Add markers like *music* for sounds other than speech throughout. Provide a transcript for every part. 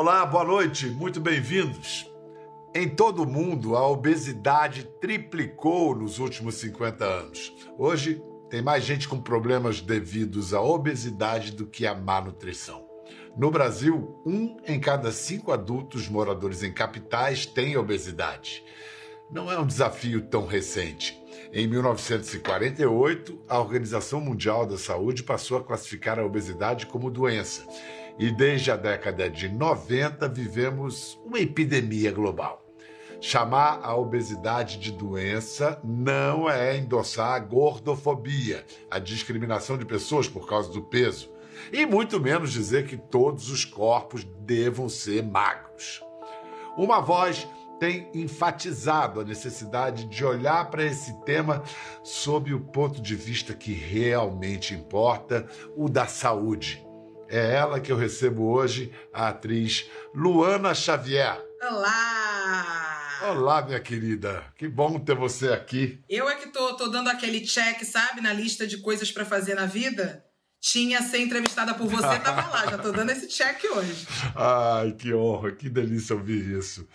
Olá, boa noite, muito bem-vindos. Em todo o mundo, a obesidade triplicou nos últimos 50 anos. Hoje, tem mais gente com problemas devidos à obesidade do que à má nutrição. No Brasil, um em cada cinco adultos moradores em capitais tem obesidade. Não é um desafio tão recente. Em 1948, a Organização Mundial da Saúde passou a classificar a obesidade como doença e desde a década de 90 vivemos uma epidemia global. Chamar a obesidade de doença não é endossar a gordofobia, a discriminação de pessoas por causa do peso, e muito menos dizer que todos os corpos devam ser magros. Uma voz tem enfatizado a necessidade de olhar para esse tema sob o ponto de vista que realmente importa, o da saúde. É ela que eu recebo hoje, a atriz Luana Xavier. Olá! Olá, minha querida. Que bom ter você aqui. Eu é que tô, tô dando aquele check, sabe, na lista de coisas para fazer na vida. Tinha ser entrevistada por você, tava lá. Já tô dando esse check hoje. *laughs* Ai, que honra, que delícia ouvir isso.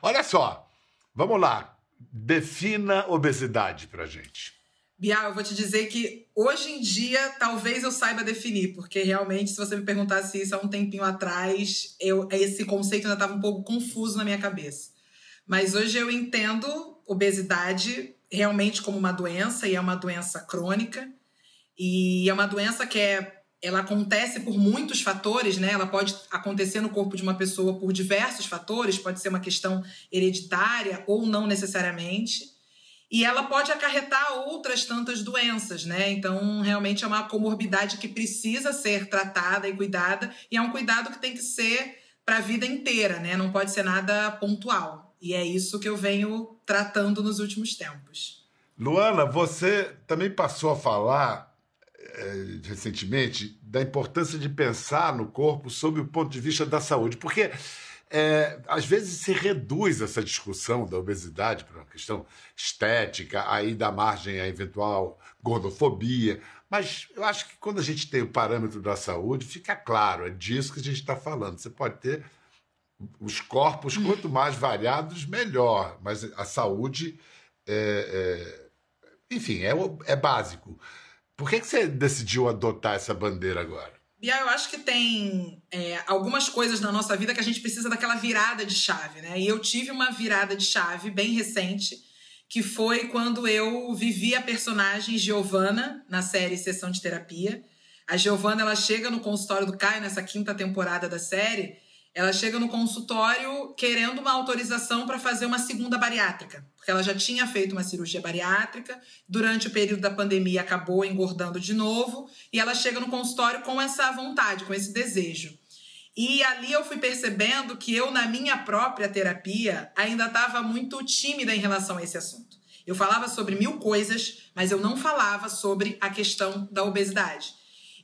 Olha só, vamos lá. Defina obesidade pra gente. Bial, eu vou te dizer que hoje em dia talvez eu saiba definir, porque realmente, se você me perguntasse isso há um tempinho atrás, eu, esse conceito ainda estava um pouco confuso na minha cabeça. Mas hoje eu entendo obesidade realmente como uma doença, e é uma doença crônica, e é uma doença que é, ela acontece por muitos fatores, né? Ela pode acontecer no corpo de uma pessoa por diversos fatores, pode ser uma questão hereditária ou não necessariamente e ela pode acarretar outras tantas doenças, né? Então, realmente é uma comorbidade que precisa ser tratada e cuidada, e é um cuidado que tem que ser para a vida inteira, né? Não pode ser nada pontual. E é isso que eu venho tratando nos últimos tempos. Luana, você também passou a falar é, recentemente da importância de pensar no corpo sob o ponto de vista da saúde, porque é, às vezes se reduz essa discussão da obesidade para uma questão estética, aí dá margem à eventual gordofobia. Mas eu acho que quando a gente tem o parâmetro da saúde, fica claro, é disso que a gente está falando. Você pode ter os corpos, quanto mais variados, melhor. Mas a saúde, é, é, enfim, é, é básico. Por que, que você decidiu adotar essa bandeira agora? Bia, eu acho que tem é, algumas coisas na nossa vida que a gente precisa daquela virada de chave, né? E eu tive uma virada de chave bem recente, que foi quando eu vivi a personagem Giovanna na série Sessão de Terapia. A Giovanna, ela chega no consultório do Caio nessa quinta temporada da série ela chega no consultório querendo uma autorização para fazer uma segunda bariátrica, porque ela já tinha feito uma cirurgia bariátrica, durante o período da pandemia acabou engordando de novo, e ela chega no consultório com essa vontade, com esse desejo. E ali eu fui percebendo que eu, na minha própria terapia, ainda estava muito tímida em relação a esse assunto. Eu falava sobre mil coisas, mas eu não falava sobre a questão da obesidade.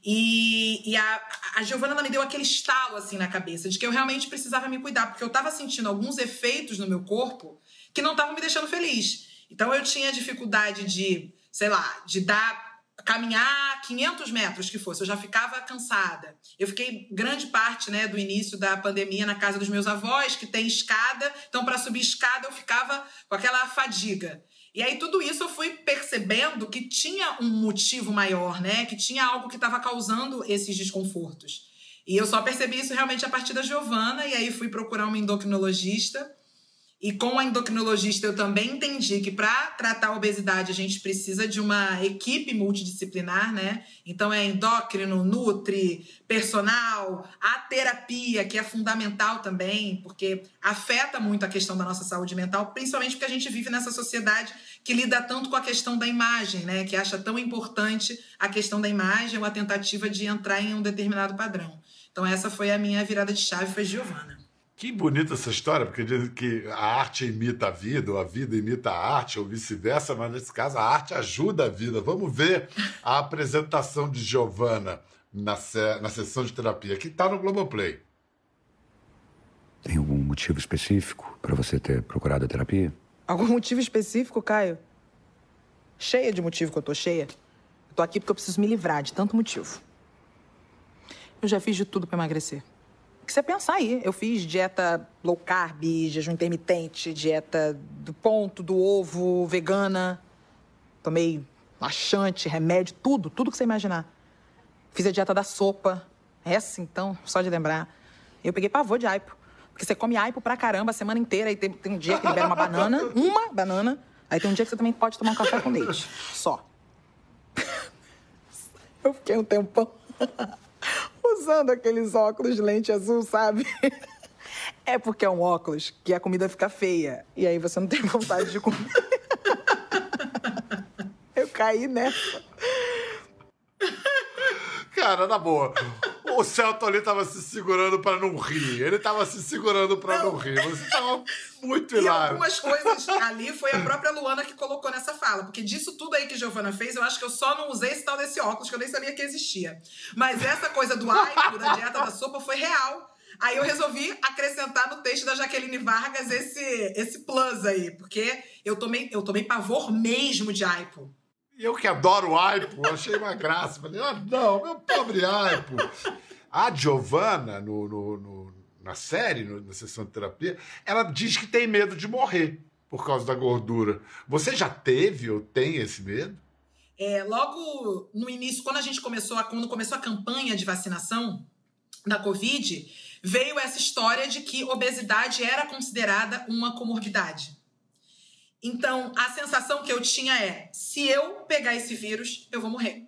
E, e a, a Giovana me deu aquele estalo assim na cabeça de que eu realmente precisava me cuidar, porque eu estava sentindo alguns efeitos no meu corpo que não estavam me deixando feliz. Então eu tinha dificuldade de, sei lá, de dar caminhar 500 metros que fosse, eu já ficava cansada. Eu fiquei grande parte, né, do início da pandemia na casa dos meus avós, que tem escada, então para subir escada eu ficava com aquela fadiga. E aí tudo isso eu fui percebendo que tinha um motivo maior, né? Que tinha algo que estava causando esses desconfortos. E eu só percebi isso realmente a partir da Giovana, e aí fui procurar uma endocrinologista e com a endocrinologista eu também entendi que para tratar a obesidade a gente precisa de uma equipe multidisciplinar, né? Então é endócrino, nutri, personal, a terapia, que é fundamental também, porque afeta muito a questão da nossa saúde mental, principalmente porque a gente vive nessa sociedade que lida tanto com a questão da imagem, né? Que acha tão importante a questão da imagem ou a tentativa de entrar em um determinado padrão. Então essa foi a minha virada de chave, foi Giovana. Que bonita essa história, porque dizem que a arte imita a vida, ou a vida imita a arte, ou vice-versa, mas nesse caso a arte ajuda a vida. Vamos ver a apresentação de Giovanna na, se na sessão de terapia, que está no Globoplay. Tem algum motivo específico para você ter procurado a terapia? Algum motivo específico, Caio? Cheia de motivo que eu tô cheia. Eu tô aqui porque eu preciso me livrar de tanto motivo. Eu já fiz de tudo para emagrecer. Que você pensar aí. Eu fiz dieta low carb, jejum intermitente, dieta do ponto, do ovo, vegana. Tomei laxante, remédio, tudo, tudo que você imaginar. Fiz a dieta da sopa. Essa, então, só de lembrar. Eu peguei pavor de aipo. Porque você come aipo pra caramba a semana inteira. E tem, tem um dia que libera uma banana, *laughs* uma banana. Aí tem um dia que você também pode tomar um café com leite. Só. *laughs* Eu fiquei um tempão *laughs* usando aqueles óculos de lente azul, sabe? É porque é um óculos que a comida fica feia. E aí você não tem vontade de comer. *laughs* Eu caí nessa. Cara, na boa. O Celton ali tava se segurando pra não rir. Ele tava se segurando pra não, não rir. Você tava muito e hilário. algumas coisas ali foi a própria Luana que colocou nessa fala. Porque disso tudo aí que Giovana fez, eu acho que eu só não usei esse tal desse óculos, que eu nem sabia que existia. Mas essa coisa do aipo, da dieta da sopa, foi real. Aí eu resolvi acrescentar no texto da Jaqueline Vargas esse, esse plus aí. Porque eu tomei, eu tomei pavor mesmo de aipo. Eu que adoro aipo, achei uma graça. Falei, ah, não, meu pobre aipo. A Giovanna, no, no, no, na série, na sessão de terapia, ela diz que tem medo de morrer por causa da gordura. Você já teve ou tem esse medo? É, logo no início, quando a gente começou, a, quando começou a campanha de vacinação da Covid, veio essa história de que obesidade era considerada uma comorbidade. Então, a sensação que eu tinha é: se eu pegar esse vírus, eu vou morrer.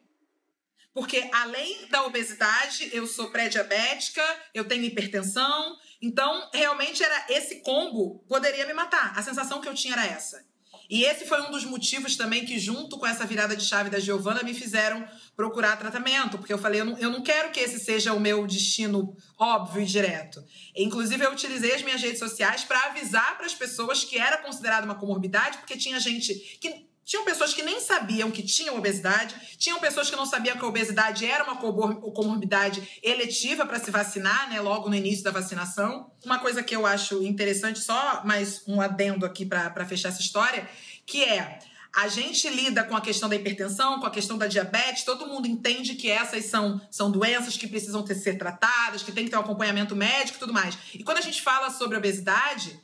Porque além da obesidade, eu sou pré-diabética, eu tenho hipertensão. Então, realmente era esse combo poderia me matar. A sensação que eu tinha era essa. E esse foi um dos motivos também que, junto com essa virada de chave da Giovana, me fizeram procurar tratamento. Porque eu falei, eu não, eu não quero que esse seja o meu destino óbvio e direto. Inclusive, eu utilizei as minhas redes sociais para avisar para as pessoas que era considerada uma comorbidade, porque tinha gente que tinham pessoas que nem sabiam que tinham obesidade, tinham pessoas que não sabiam que a obesidade era uma comorbidade eletiva para se vacinar, né, logo no início da vacinação. Uma coisa que eu acho interessante, só mais um adendo aqui para fechar essa história, que é a gente lida com a questão da hipertensão, com a questão da diabetes, todo mundo entende que essas são, são doenças que precisam ter, ser tratadas, que tem que ter um acompanhamento médico e tudo mais. E quando a gente fala sobre obesidade,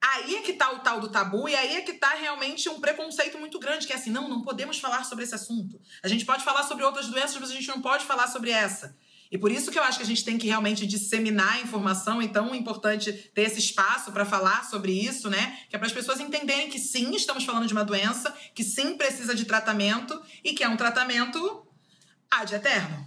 Aí é que tá o tal do tabu e aí é que tá realmente um preconceito muito grande, que é assim, não, não podemos falar sobre esse assunto. A gente pode falar sobre outras doenças, mas a gente não pode falar sobre essa. E por isso que eu acho que a gente tem que realmente disseminar a informação, então é importante ter esse espaço para falar sobre isso, né? Que é para as pessoas entenderem que sim, estamos falando de uma doença, que sim precisa de tratamento e que é um tratamento ad eterno.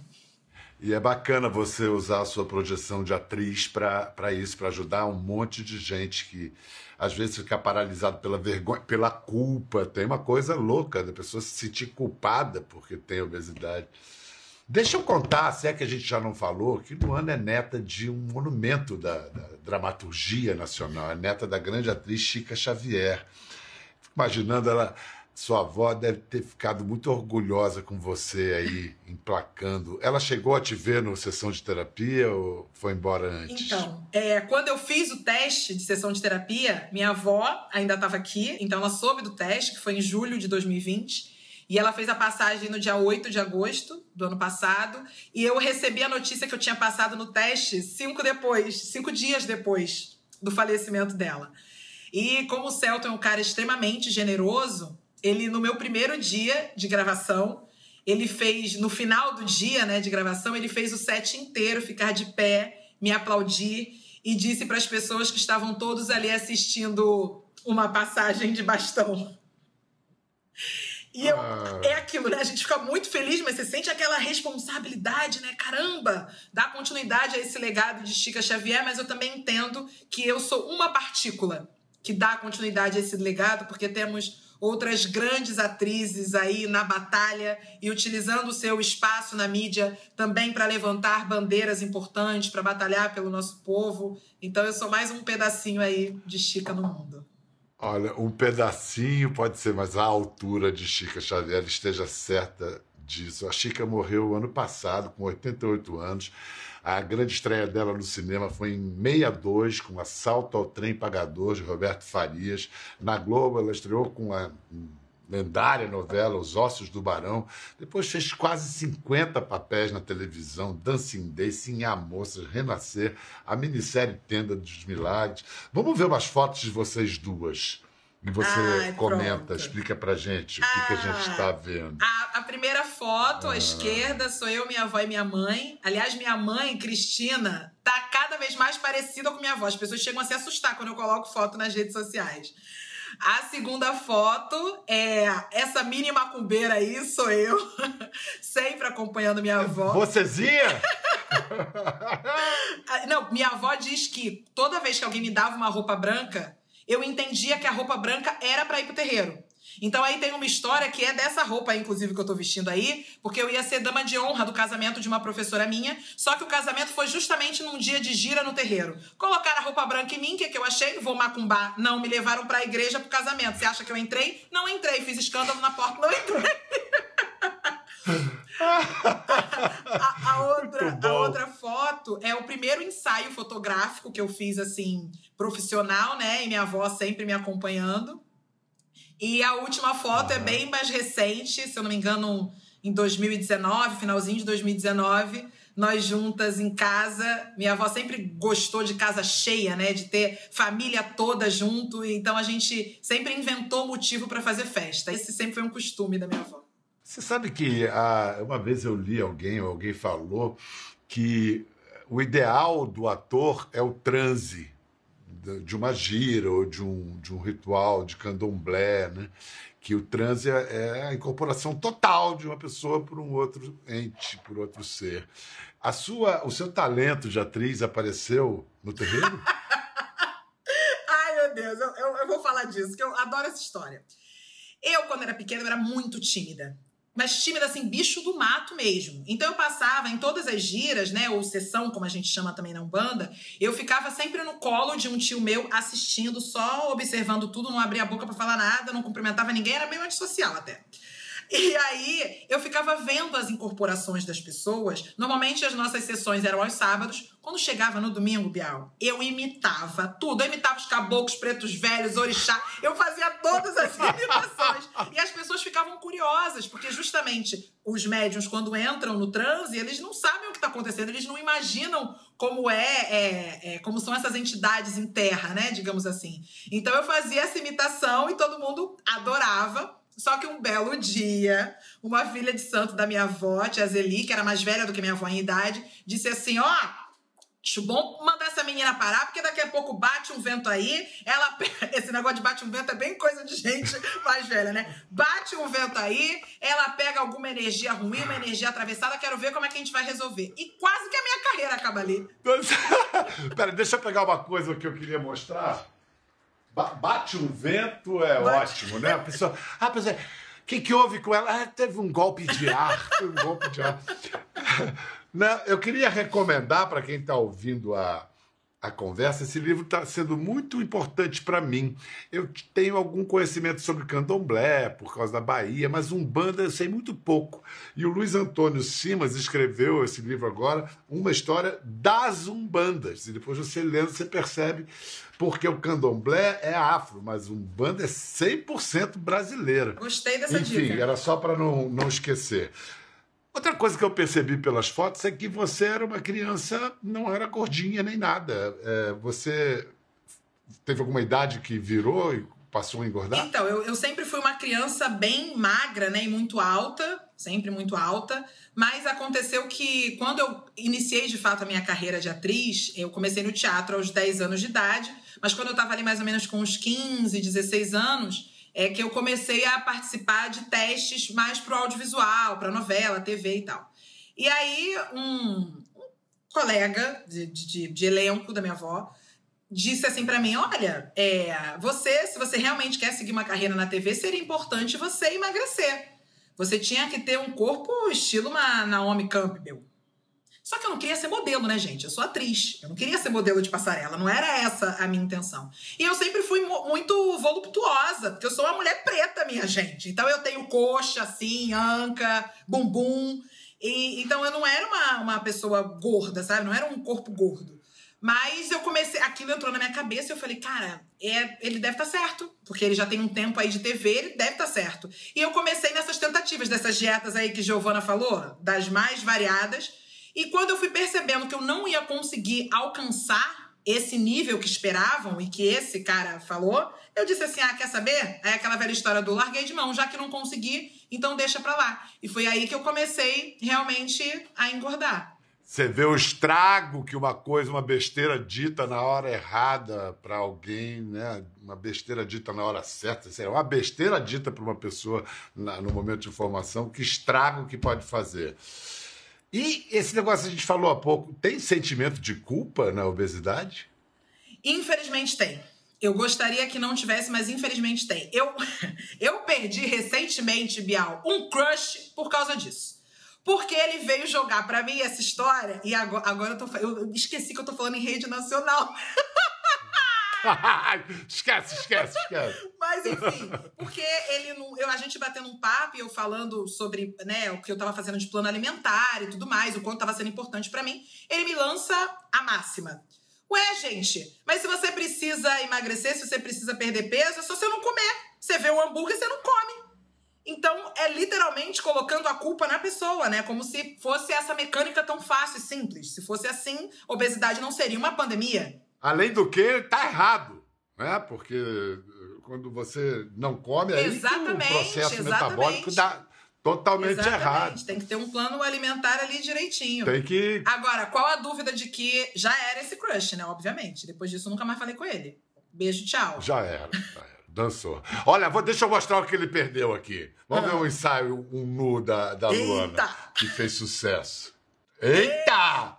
E é bacana você usar a sua projeção de atriz para isso, para ajudar um monte de gente que às vezes fica paralisado pela vergonha, pela culpa. Tem uma coisa louca da pessoa se sentir culpada porque tem obesidade. Deixa eu contar, se é que a gente já não falou, que Luana é neta de um monumento da, da dramaturgia nacional, é neta da grande atriz Chica Xavier. Fico imaginando ela sua avó deve ter ficado muito orgulhosa com você aí, emplacando. Ela chegou a te ver no sessão de terapia ou foi embora antes? Então, é, quando eu fiz o teste de sessão de terapia, minha avó ainda estava aqui, então ela soube do teste, que foi em julho de 2020. E ela fez a passagem no dia 8 de agosto do ano passado. E eu recebi a notícia que eu tinha passado no teste cinco depois, cinco dias depois do falecimento dela. E como o Celton é um cara extremamente generoso, ele no meu primeiro dia de gravação, ele fez no final do dia, né, de gravação, ele fez o set inteiro ficar de pé, me aplaudir e disse para as pessoas que estavam todos ali assistindo uma passagem de bastão. E eu, ah. é aquilo, né? A gente fica muito feliz, mas você sente aquela responsabilidade, né? Caramba, dá continuidade a esse legado de Chica Xavier, mas eu também entendo que eu sou uma partícula que dá continuidade a esse legado, porque temos outras grandes atrizes aí na batalha e utilizando o seu espaço na mídia também para levantar bandeiras importantes, para batalhar pelo nosso povo. Então eu sou mais um pedacinho aí de Chica no mundo. Olha, um pedacinho pode ser, mas a altura de Chica Xavier esteja certa disso. A Chica morreu ano passado, com 88 anos. A grande estreia dela no cinema foi em 62, com Assalto ao Trem Pagador, de Roberto Farias. Na Globo, ela estreou com a lendária novela Os Ossos do Barão. Depois fez quase 50 papéis na televisão, Dancing Day, Sim a Moça, Renascer, a minissérie Tenda dos Milagres. Vamos ver umas fotos de vocês duas. E você Ai, comenta, pronto. explica pra gente o que, que a gente Ah. está vendo. A, a primeira foto, à esquerda, sou eu, minha avó e minha mãe. Aliás, minha mãe, Cristina, tá cada vez mais parecida com minha avó. As pessoas chegam a se assustar quando eu coloco foto nas redes sociais. A segunda foto é essa mini macumbeira aí, sou eu, *laughs* sempre acompanhando minha avó. Vocezinha? *laughs* Ah, Não, minha avó diz que toda vez que alguém me dava uma roupa branca, eu entendia que a roupa branca era pra ir pro terreiro. Então aí tem uma história que é dessa roupa, inclusive, que eu tô vestindo aí, porque eu ia ser dama de honra do casamento de uma professora minha, só que o casamento foi justamente num dia de gira no terreiro. Colocaram a roupa branca em mim, o que, que eu achei? Vou macumbar. Não, me levaram pra igreja pro casamento. Você acha que eu entrei? Não entrei. Fiz escândalo na porta, não entrei. *laughs* a, a outra, a outra foto é o primeiro ensaio fotográfico que eu fiz, assim, profissional, né? E minha avó sempre me acompanhando. E a última foto é bem mais recente, se eu não me engano, em 2019, finalzinho de 2019. Nós juntas em casa. Minha avó sempre gostou de casa cheia, né? De ter família toda junto. Então a gente sempre inventou motivo para fazer festa. Esse sempre foi um costume da minha avó. Você sabe que ah, uma vez eu li alguém, ou alguém falou, que o ideal do ator é o transe de uma gira ou de um, de um ritual de candomblé, né? Que o transe é é a incorporação total de uma pessoa por um outro ente, por outro ser. A sua, o seu talento de atriz apareceu no terreiro? *laughs* Ai, meu Deus, eu, eu, eu vou falar disso, que eu adoro essa história. Eu, quando era pequena, eu era muito tímida. Mas tímida, assim, bicho do mato mesmo. Então eu passava em todas as giras, né? Ou sessão, como a gente chama também na Umbanda, eu ficava sempre no colo de um tio meu, assistindo, só observando tudo, não abria a boca pra falar nada, não cumprimentava ninguém, era meio antissocial até. E aí eu ficava vendo as incorporações das pessoas. Normalmente as nossas sessões eram aos sábados. Quando chegava no domingo, Bial, eu imitava tudo. Eu imitava os caboclos, pretos velhos, orixá. Eu fazia todas as *laughs* imitações. E as pessoas ficavam curiosas, porque justamente os médiums, quando entram no transe, eles não sabem o que está acontecendo, eles não imaginam como é, é, é, como são essas entidades em terra, né? Digamos assim. Então eu fazia essa imitação e todo mundo adorava. Só que um belo dia, uma filha de santo da minha avó, tia Zeli, que era mais velha do que minha avó em idade, disse assim: Ó, acho bom mandar essa menina parar, porque daqui a pouco bate um vento aí. Ela. *laughs* Esse negócio de bate um vento é bem coisa de gente *laughs* mais velha, né? Bate um vento aí, ela pega alguma energia ruim, uma energia atravessada, quero ver como é que a gente vai resolver. E quase que a minha carreira acaba ali. *laughs* Pera, deixa eu pegar uma coisa que eu queria mostrar. Ba- bate um vento é Bate. ótimo, né? A pessoa. Ah, a pessoa. O que, que houve com ela? Ah, teve um golpe de ar. *laughs* Foi um golpe de ar. *laughs* Não, eu queria recomendar para quem está ouvindo a, a conversa, esse livro está sendo muito importante para mim. Eu tenho algum conhecimento sobre candomblé, por causa da Bahia, mas Umbanda eu sei muito pouco. E o Luiz Antônio Simas escreveu esse livro agora, uma história das Umbandas. E depois você lendo, você percebe porque o candomblé é afro, mas Umbanda é 100% brasileira. Gostei dessa Enfim, dica. era só para não, não esquecer. Outra coisa que eu percebi pelas fotos é que você era uma criança, não era gordinha nem nada. É, você teve alguma idade que virou e passou a engordar? Então, eu, eu sempre fui uma criança bem magra, né? E muito alta, sempre muito alta. Mas aconteceu que quando eu iniciei de fato a minha carreira de atriz, eu comecei no teatro aos 10 anos de idade. Mas quando eu tava ali mais ou menos com uns 15, 16 anos, é que eu comecei a participar de testes mais pro audiovisual, pra novela, TV e tal. E aí, um, um colega de, de, de elenco da minha avó disse assim pra mim: Olha, é, você, se você realmente quer seguir uma carreira na TV, seria importante você emagrecer. Você tinha que ter um corpo estilo uma Naomi Campbell. Só que eu não queria ser modelo, né, gente? Eu sou atriz. Eu não queria ser modelo de passarela. Não era essa a minha intenção. E eu sempre fui mu- muito voluptuosa, porque eu sou uma mulher preta, minha gente. Então eu tenho coxa, assim, anca, bumbum. E, então eu não era uma, uma pessoa gorda, sabe? Não era um corpo gordo. Mas eu comecei, aquilo entrou na minha cabeça e eu falei, cara, é, ele deve estar tá certo, porque ele já tem um tempo aí de TV, ele deve estar tá certo. E eu comecei nessas tentativas, dessas dietas aí que Giovana falou, das mais variadas. E quando eu fui percebendo que eu não ia conseguir alcançar esse nível que esperavam e que esse cara falou, eu disse assim: ah, quer saber? É aquela velha história do larguei de mão, já que não consegui, então deixa pra lá. E foi aí que eu comecei realmente a engordar. Você vê o estrago que uma coisa, uma besteira dita na hora errada para alguém, né? Uma besteira dita na hora certa, lá, uma besteira dita para uma pessoa na, no momento de informação, que estrago que pode fazer. E esse negócio que a gente falou há pouco, tem sentimento de culpa na obesidade? Infelizmente tem. Eu gostaria que não tivesse, mas infelizmente tem. Eu, *laughs* eu perdi recentemente, Bial, um crush por causa disso. Porque ele veio jogar para mim essa história e agora, agora eu, tô, eu esqueci que eu tô falando em rede nacional. *laughs* *laughs* esquece, esquece, esquece. Mas enfim, porque ele não, eu, a gente batendo um papo e eu falando sobre né, o que eu tava fazendo de plano alimentar e tudo mais, o quanto tava sendo importante para mim, ele me lança a máxima. Ué, gente, mas se você precisa emagrecer, se você precisa perder peso, é só você não comer. Você vê um hambúrguer, você não come. Então, é literalmente colocando a culpa na pessoa, né? Como se fosse essa mecânica tão fácil e simples. Se fosse assim, obesidade não seria uma pandemia. Além do que, tá errado, né? Porque eh, quando você não come, aí exatamente, o processo exatamente. metabólico dá totalmente exatamente. errado. Tem que ter um plano alimentar ali direitinho. Tem que... Agora, qual a dúvida de que já era esse crush, né? Obviamente. Depois disso, nunca mais falei com ele. Beijo, tchau. Já era. Já era. Dançou. Olha, vou, deixa eu mostrar o que ele perdeu aqui. Vamos ah. ver um ensaio, um nu da, da Luana, que fez sucesso. Eita! Eita!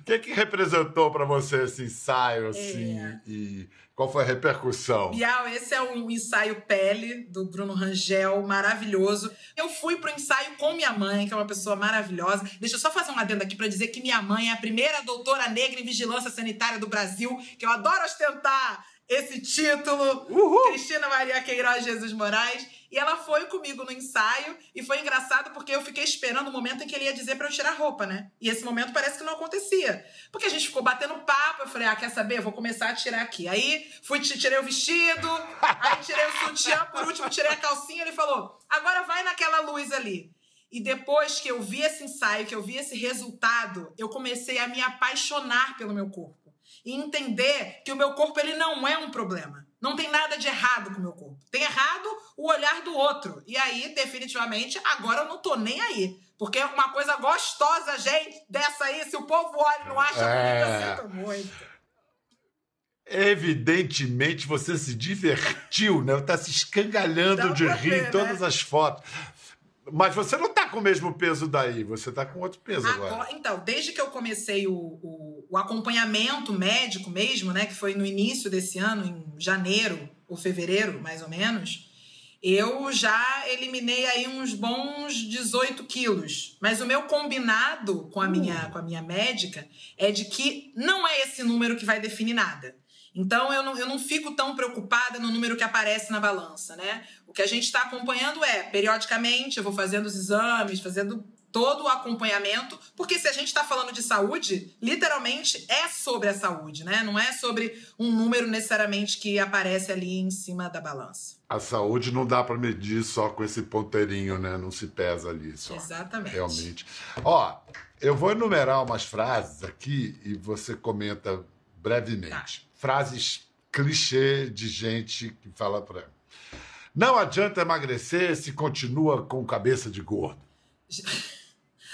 O *laughs* que, que representou para você esse ensaio, assim? É. E qual foi a repercussão? Bial, esse é um ensaio pele do Bruno Rangel, maravilhoso. Eu fui pro ensaio com minha mãe, que é uma pessoa maravilhosa. Deixa eu só fazer um adendo aqui para dizer que minha mãe é a primeira doutora negra em vigilância sanitária do Brasil, que eu adoro ostentar esse título. Uhul. Cristina Maria Queiroz Jesus Moraes. E ela foi comigo no ensaio e foi engraçado porque eu fiquei esperando o momento em que ele ia dizer para eu tirar roupa, né? E esse momento parece que não acontecia. Porque a gente ficou batendo papo, eu falei: "Ah, quer saber? Eu vou começar a tirar aqui". Aí fui tirei o vestido, aí tirei o sutiã, por último tirei a calcinha, ele falou: "Agora vai naquela luz ali". E depois que eu vi esse ensaio, que eu vi esse resultado, eu comecei a me apaixonar pelo meu corpo e entender que o meu corpo ele não é um problema. Não tem nada de errado com o meu corpo. Tem errado o olhar do outro. E aí, definitivamente, agora eu não tô nem aí. Porque é uma coisa gostosa, gente, dessa aí, se o povo olha e não acha é... bonita, sinto muito. Evidentemente você se divertiu, né? Tá se escangalhando Dá de rir ver, em todas né? as fotos. Mas você não tá com o mesmo peso daí, você tá com outro peso agora. agora. Então, desde que eu comecei o, o, o, acompanhamento médico mesmo, né? Que foi no início desse ano, em janeiro ou fevereiro, mais ou menos, eu já eliminei aí uns bons 18 quilos. Mas o meu combinado com a, minha, uh. com a minha médica é de que não é esse número que vai definir nada. Então eu não, eu não fico tão preocupada no número que aparece na balança, né? O que a gente está acompanhando é, periodicamente, eu vou fazendo os exames, fazendo todo o acompanhamento, porque se a gente está falando de saúde, literalmente é sobre a saúde, né? Não é sobre um número necessariamente que aparece ali em cima da balança. A saúde não dá para medir só com esse ponteirinho, né? Não se pesa ali só. Exatamente. Realmente. Ó, eu vou enumerar umas frases aqui e você comenta brevemente. Tá frases clichê de gente que fala para não adianta emagrecer se continua com cabeça de gordo. *laughs*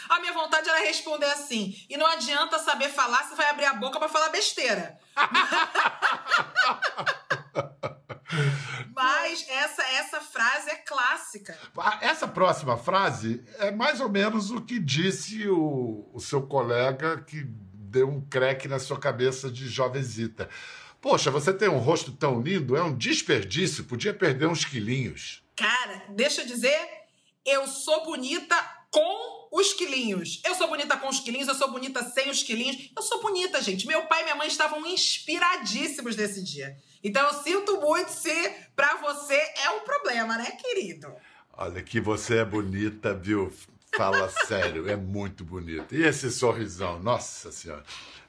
A minha vontade era responder assim. E não adianta saber falar se vai abrir a boca para falar besteira. *laughs* Mas essa, essa frase é clássica. Essa próxima frase é mais ou menos o que disse o, o seu colega que deu um creque na sua cabeça de jovenzita. Poxa, você tem um rosto tão lindo, é um desperdício, podia perder uns quilinhos. Cara, deixa eu dizer, eu sou bonita com os quilinhos. Eu sou bonita com os quilinhos, eu sou bonita sem os quilinhos. Eu sou bonita, gente. Meu pai e minha mãe estavam inspiradíssimos nesse dia. Então eu sinto muito se pra você é um problema, né, querido? Olha que você é bonita, viu? Fala sério, é muito bonito. E esse sorrisão, nossa senhora.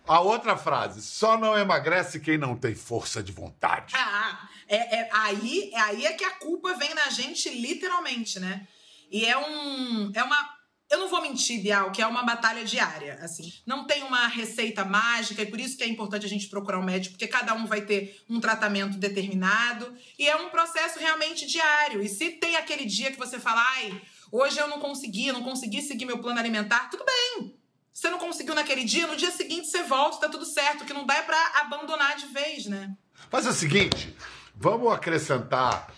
A outra frase, só não emagrece quem não tem força de vontade. Ah, é, é, aí, é aí é que a culpa vem na gente literalmente, né? E é um. É uma. Eu não vou mentir, Bial, que é uma batalha diária, assim. Não tem uma receita mágica, e por isso que é importante a gente procurar um médico, porque cada um vai ter um tratamento determinado. E é um processo realmente diário. E se tem aquele dia que você fala, ai, hoje eu não consegui, não consegui seguir meu plano alimentar, tudo bem. Você não conseguiu naquele dia, no dia seguinte você volta, tá tudo certo. Que não dá é pra abandonar de vez, né? Faz o seguinte, vamos acrescentar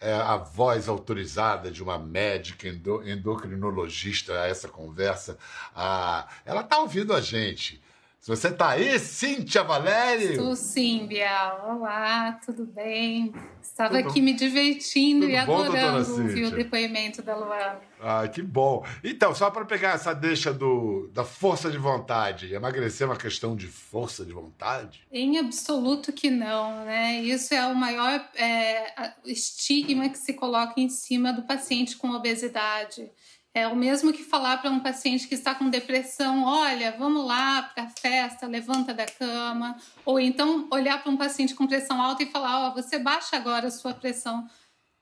é, a voz autorizada de uma médica endo, endocrinologista a essa conversa. Ah, ela está ouvindo a gente. Se você está aí, Cíntia Valério? Estou sim, Bial. Olá, tudo bem? Estava tudo, aqui me divertindo e adorando ouvir o depoimento da Luana. Ah, que bom. Então, só para pegar essa deixa do, da força de vontade, emagrecer é uma questão de força de vontade? Em absoluto que não, né? Isso é o maior é, estigma que se coloca em cima do paciente com obesidade. É o mesmo que falar para um paciente que está com depressão: olha, vamos lá para a festa, levanta da cama. Ou então olhar para um paciente com pressão alta e falar: ó, oh, você baixa agora a sua pressão.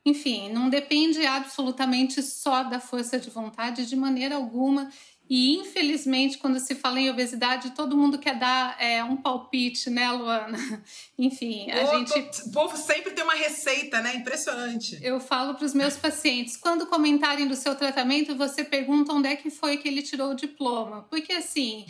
Enfim, não depende absolutamente só da força de vontade de maneira alguma. E, infelizmente, quando se fala em obesidade, todo mundo quer dar é, um palpite, né, Luana? *laughs* Enfim, a o, gente. O povo sempre tem uma receita, né? Impressionante. Eu falo para os meus pacientes: quando comentarem do seu tratamento, você pergunta onde é que foi que ele tirou o diploma. Porque, assim,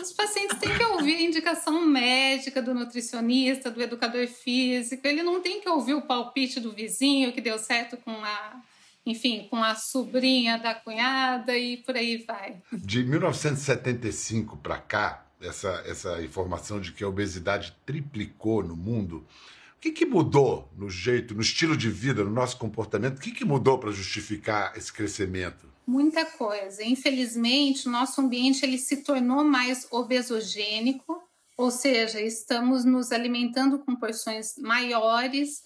os pacientes têm que ouvir a indicação médica do nutricionista, do educador físico. Ele não tem que ouvir o palpite do vizinho que deu certo com a enfim, com a sobrinha da cunhada e por aí vai. De 1975 para cá, essa, essa informação de que a obesidade triplicou no mundo, o que, que mudou no jeito, no estilo de vida, no nosso comportamento? O que, que mudou para justificar esse crescimento? Muita coisa. Infelizmente, o nosso ambiente ele se tornou mais obesogênico, ou seja, estamos nos alimentando com porções maiores,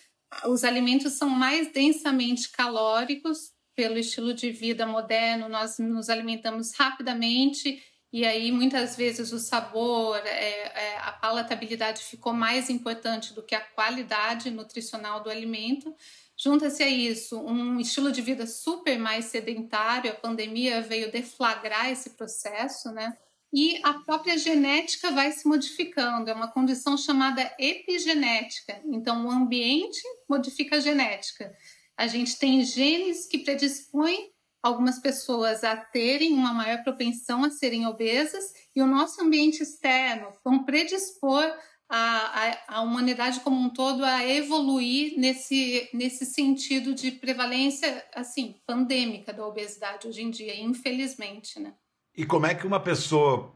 os alimentos são mais densamente calóricos pelo estilo de vida moderno, nós nos alimentamos rapidamente e aí muitas vezes o sabor, é, é, a palatabilidade ficou mais importante do que a qualidade nutricional do alimento. Junta-se a isso um estilo de vida super mais sedentário, a pandemia veio deflagrar esse processo, né? E a própria genética vai se modificando. É uma condição chamada epigenética. Então, o ambiente modifica a genética. A gente tem genes que predispõem algumas pessoas a terem uma maior propensão a serem obesas e o nosso ambiente externo vão predispor a, a, a, humanidade como um todo a evoluir nesse, nesse sentido de prevalência assim pandêmica da obesidade hoje em dia, infelizmente, né? E como é que uma pessoa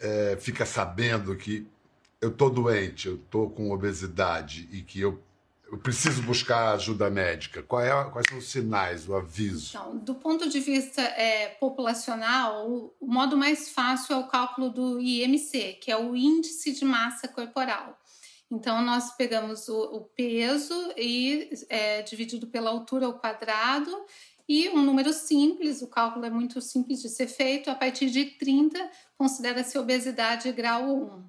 é, fica sabendo que eu estou doente, eu estou com obesidade e que eu, eu preciso buscar ajuda médica? É, quais são os sinais, o aviso? Então, do ponto de vista é, populacional, o, o modo mais fácil é o cálculo do IMC, que é o Índice de Massa Corporal. Então, nós pegamos o, o peso e é, dividido pela altura ao quadrado e um número simples, o cálculo é muito simples de ser feito, a partir de 30 considera-se obesidade grau 1.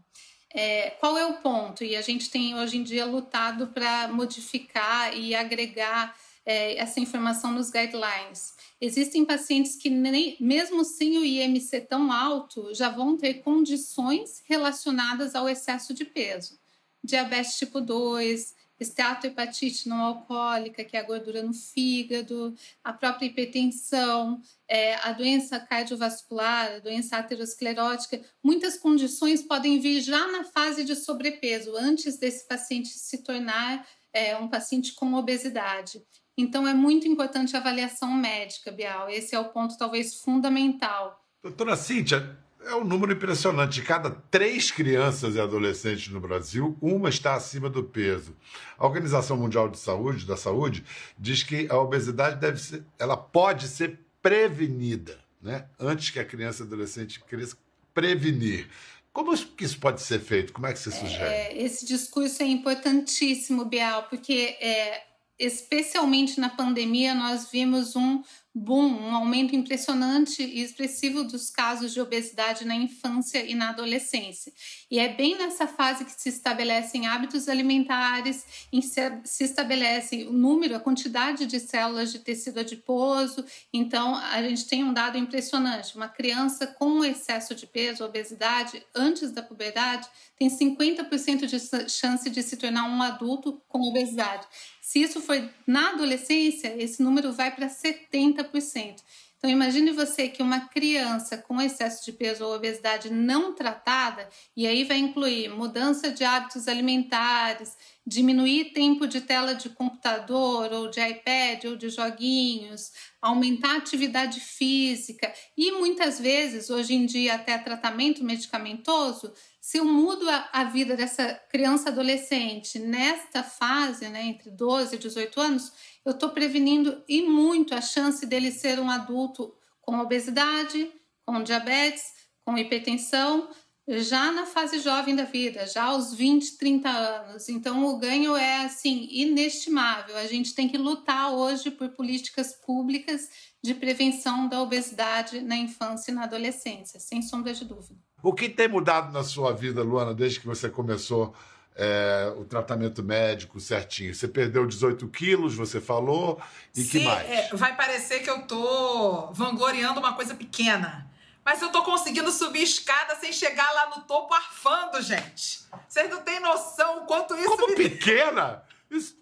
É, qual é o ponto? E a gente tem hoje em dia lutado para modificar e agregar é, essa informação nos guidelines. Existem pacientes que, nem, mesmo sem o IMC tão alto, já vão ter condições relacionadas ao excesso de peso. Diabetes tipo 2, esteatohepatite não alcoólica, que é a gordura no fígado, a própria hipertensão, é, a doença cardiovascular, a doença aterosclerótica, muitas condições podem vir já na fase de sobrepeso, antes desse paciente se tornar é, um paciente com obesidade. Então, é muito importante a avaliação médica, Bial. Esse é o ponto, talvez, fundamental. Doutora Cíntia, é um número impressionante. De cada três crianças e adolescentes no Brasil, uma está acima do peso. A Organização Mundial de Saúde, da Saúde, diz que a obesidade deve ser, ela pode ser prevenida, né? Antes que a criança e adolescente cresça, prevenir. Como que isso pode ser feito? Como é que você sugere? É, esse discurso é importantíssimo, Bial, porque é, especialmente na pandemia nós vimos um boom, um aumento impressionante e expressivo dos casos de obesidade na infância e na adolescência. E é bem nessa fase que se estabelecem hábitos alimentares, se estabelece o número, a quantidade de células de tecido adiposo. Então, a gente tem um dado impressionante: uma criança com excesso de peso, obesidade, antes da puberdade, tem 50% de chance de se tornar um adulto com obesidade. Se isso foi na adolescência, esse número vai para 70%. Então, imagine você que uma criança com excesso de peso ou obesidade não tratada, e aí vai incluir mudança de hábitos alimentares, diminuir tempo de tela de computador ou de iPad ou de joguinhos, aumentar a atividade física e muitas vezes, hoje em dia, até tratamento medicamentoso, se eu mudo a, a vida dessa criança adolescente nesta fase, né, entre 12 e 18 anos, eu estou prevenindo e muito a chance dele ser um adulto com obesidade, com diabetes, com hipertensão, já na fase jovem da vida, já aos 20, 30 anos. Então o ganho é assim inestimável. A gente tem que lutar hoje por políticas públicas de prevenção da obesidade na infância e na adolescência, sem sombra de dúvida. O que tem mudado na sua vida, Luana, desde que você começou é, o tratamento médico certinho? Você perdeu 18 quilos, você falou, e Sim, que mais? É, vai parecer que eu tô vangloriando uma coisa pequena. Mas eu tô conseguindo subir escada sem chegar lá no topo arfando, gente. Vocês não têm noção o quanto isso Como me... pequena? Isso...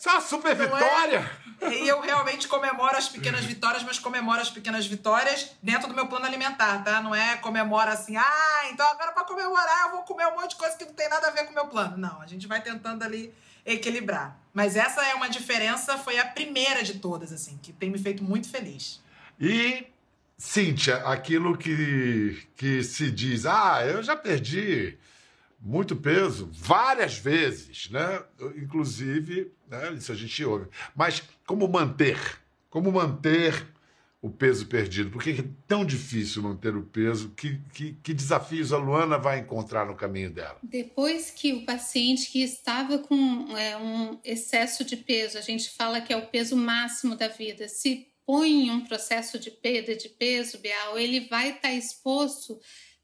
Isso é uma super não é? vitória! É? E eu realmente comemoro as pequenas vitórias, mas comemoro as pequenas vitórias dentro do meu plano alimentar, tá? Não é comemora assim, ah, então agora para comemorar eu vou comer um monte de coisa que não tem nada a ver com o meu plano. Não, a gente vai tentando ali equilibrar. Mas essa é uma diferença, foi a primeira de todas, assim, que tem me feito muito feliz. E, Cíntia, aquilo que, que se diz, ah, eu já perdi muito peso várias vezes, né? Inclusive, né? isso a gente ouve. Mas como manter? Como manter o peso perdido? Por que é tão difícil manter o peso? Que, que, que desafios a Luana vai encontrar no caminho dela? Depois que o paciente que estava com é, um excesso de peso, a gente fala que é o peso máximo da vida, se põe em um processo de perda de peso, Bial, ele vai estar exposto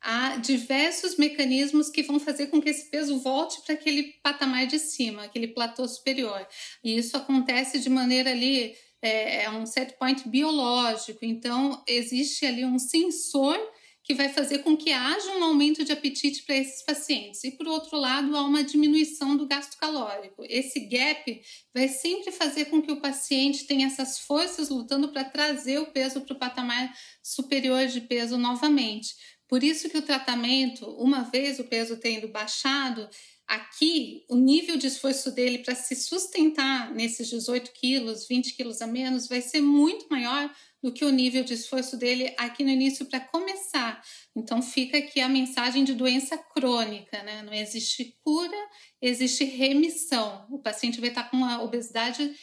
há diversos mecanismos que vão fazer com que esse peso volte para aquele patamar de cima, aquele platô superior. E isso acontece de maneira ali, é, é um set point biológico. Então, existe ali um sensor que vai fazer com que haja um aumento de apetite para esses pacientes. E, por outro lado, há uma diminuição do gasto calórico. Esse gap vai sempre fazer com que o paciente tenha essas forças lutando para trazer o peso para o patamar superior de peso novamente. Por isso que o tratamento, uma vez o peso tendo baixado, aqui o nível de esforço dele para se sustentar nesses 18 quilos, 20 quilos a menos, vai ser muito maior do que o nível de esforço dele aqui no início para começar. Então fica aqui a mensagem de doença crônica, né? Não existe cura, existe remissão. O paciente vai estar com uma obesidade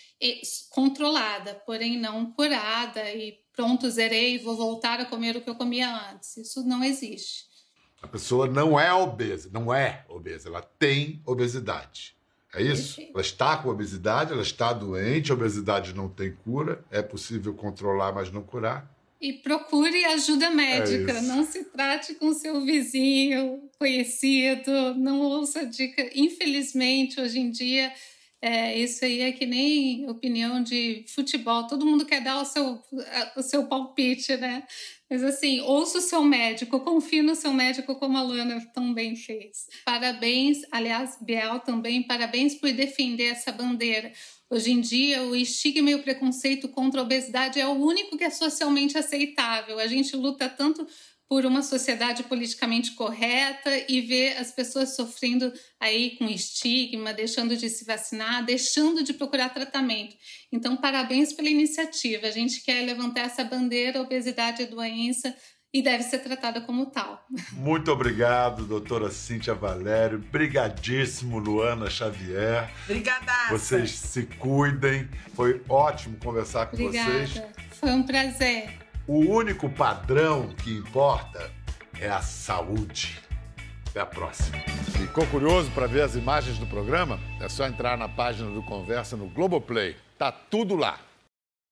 controlada, porém não curada e pronto, zerei, vou voltar a comer o que eu comia antes. Isso não existe. A pessoa não é obesa, não é obesa, ela tem obesidade. É isso? Ela está com obesidade, ela está doente, a obesidade não tem cura, é possível controlar, mas não curar. E procure ajuda médica, é não se trate com seu vizinho, conhecido, não ouça dica. Infelizmente, hoje em dia, é, isso aí é que nem opinião de futebol, todo mundo quer dar o seu, o seu palpite, né? Mas assim, ouça o seu médico, confie no seu médico, como a Luana também fez. Parabéns, aliás, Biel também, parabéns por defender essa bandeira. Hoje em dia, o estigma e o preconceito contra a obesidade é o único que é socialmente aceitável. A gente luta tanto por uma sociedade politicamente correta e ver as pessoas sofrendo aí com estigma, deixando de se vacinar, deixando de procurar tratamento. Então, parabéns pela iniciativa. A gente quer levantar essa bandeira, obesidade é doença e deve ser tratada como tal. Muito obrigado, doutora Cíntia Valério. Brigadíssimo, Luana Xavier. Obrigada. Vocês se cuidem. Foi ótimo conversar com Obrigada. vocês. Foi um prazer. O único padrão que importa é a saúde. Até a próxima. Ficou curioso para ver as imagens do programa? É só entrar na página do Conversa no Globoplay. Tá tudo lá.